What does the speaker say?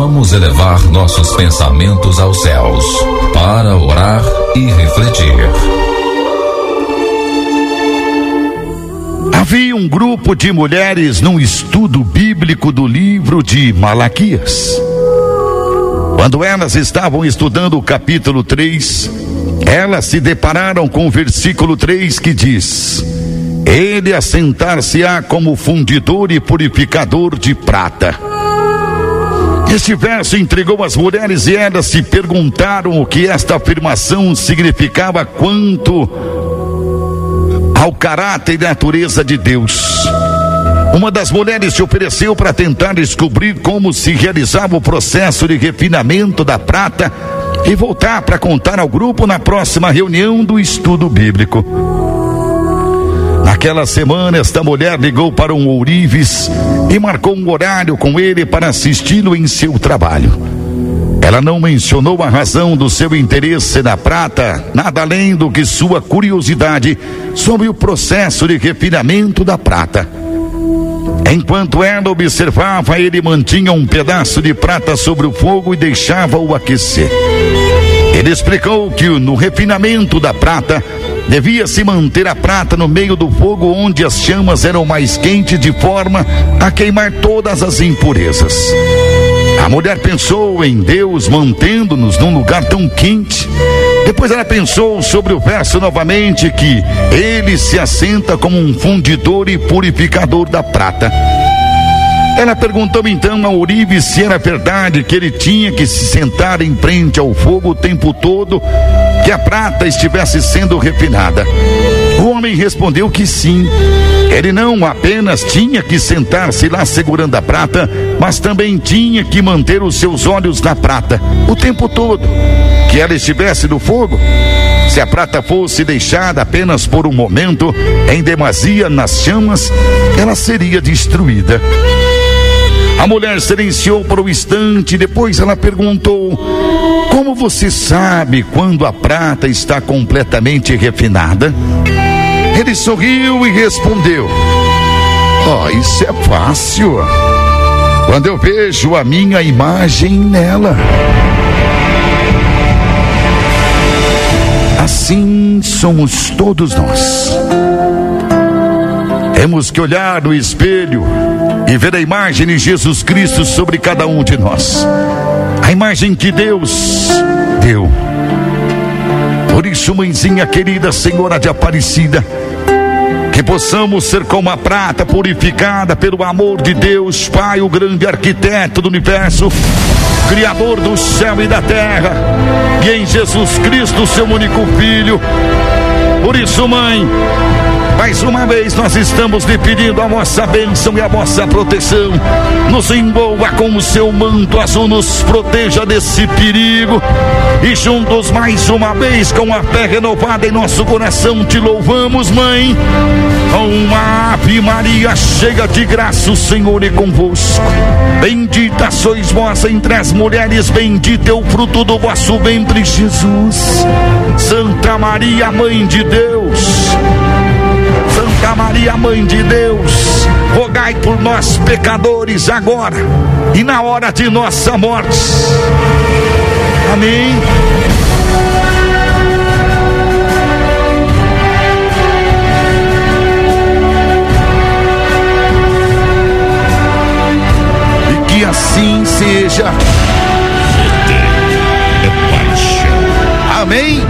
Vamos elevar nossos pensamentos aos céus para orar e refletir. Havia um grupo de mulheres num estudo bíblico do livro de Malaquias. Quando elas estavam estudando o capítulo 3, elas se depararam com o versículo 3 que diz: Ele assentar-se-á como fundidor e purificador de prata. Este verso intrigou as mulheres e elas se perguntaram o que esta afirmação significava quanto ao caráter e natureza de Deus. Uma das mulheres se ofereceu para tentar descobrir como se realizava o processo de refinamento da prata e voltar para contar ao grupo na próxima reunião do estudo bíblico. Naquela semana, esta mulher ligou para um ourives e marcou um horário com ele para assisti-lo em seu trabalho. Ela não mencionou a razão do seu interesse na prata, nada além do que sua curiosidade sobre o processo de refinamento da prata. Enquanto ela observava, ele mantinha um pedaço de prata sobre o fogo e deixava-o aquecer. Ele explicou que no refinamento da prata devia se manter a prata no meio do fogo onde as chamas eram mais quentes de forma a queimar todas as impurezas. A mulher pensou em Deus mantendo-nos num lugar tão quente. Depois ela pensou sobre o verso novamente que ele se assenta como um fundidor e purificador da prata. Ela perguntou então ao Uribe se era verdade que ele tinha que se sentar em frente ao fogo o tempo todo que a prata estivesse sendo refinada. O homem respondeu que sim. Ele não apenas tinha que sentar-se lá segurando a prata, mas também tinha que manter os seus olhos na prata o tempo todo. Que ela estivesse no fogo. Se a prata fosse deixada apenas por um momento, em demasia nas chamas, ela seria destruída. A mulher silenciou por um instante, depois ela perguntou: Como você sabe quando a prata está completamente refinada? Ele sorriu e respondeu: Oh, isso é fácil. Quando eu vejo a minha imagem nela. Assim somos todos nós. Temos que olhar no espelho e ver a imagem de Jesus Cristo sobre cada um de nós. A imagem que Deus deu. Por isso, mãezinha querida, Senhora de Aparecida, que possamos ser como a prata purificada pelo amor de Deus, Pai, o grande arquiteto do universo, Criador do céu e da terra, e em Jesus Cristo, seu único Filho. Por isso, mãe, mais uma vez nós estamos lhe pedindo a vossa bênção e a vossa proteção. Nos envolva com o seu manto azul, nos proteja desse perigo. E juntos mais uma vez com a fé renovada em nosso coração te louvamos, mãe. Uma Ave Maria cheia de graça, o Senhor é convosco. Bendita sois vós entre as mulheres, bendito é o fruto do vosso ventre, Jesus. Santa Maria, Mãe de Deus Santa Maria, Mãe de Deus, rogai por nós pecadores agora e na hora de nossa morte. Amém. E que assim seja. É. Amém.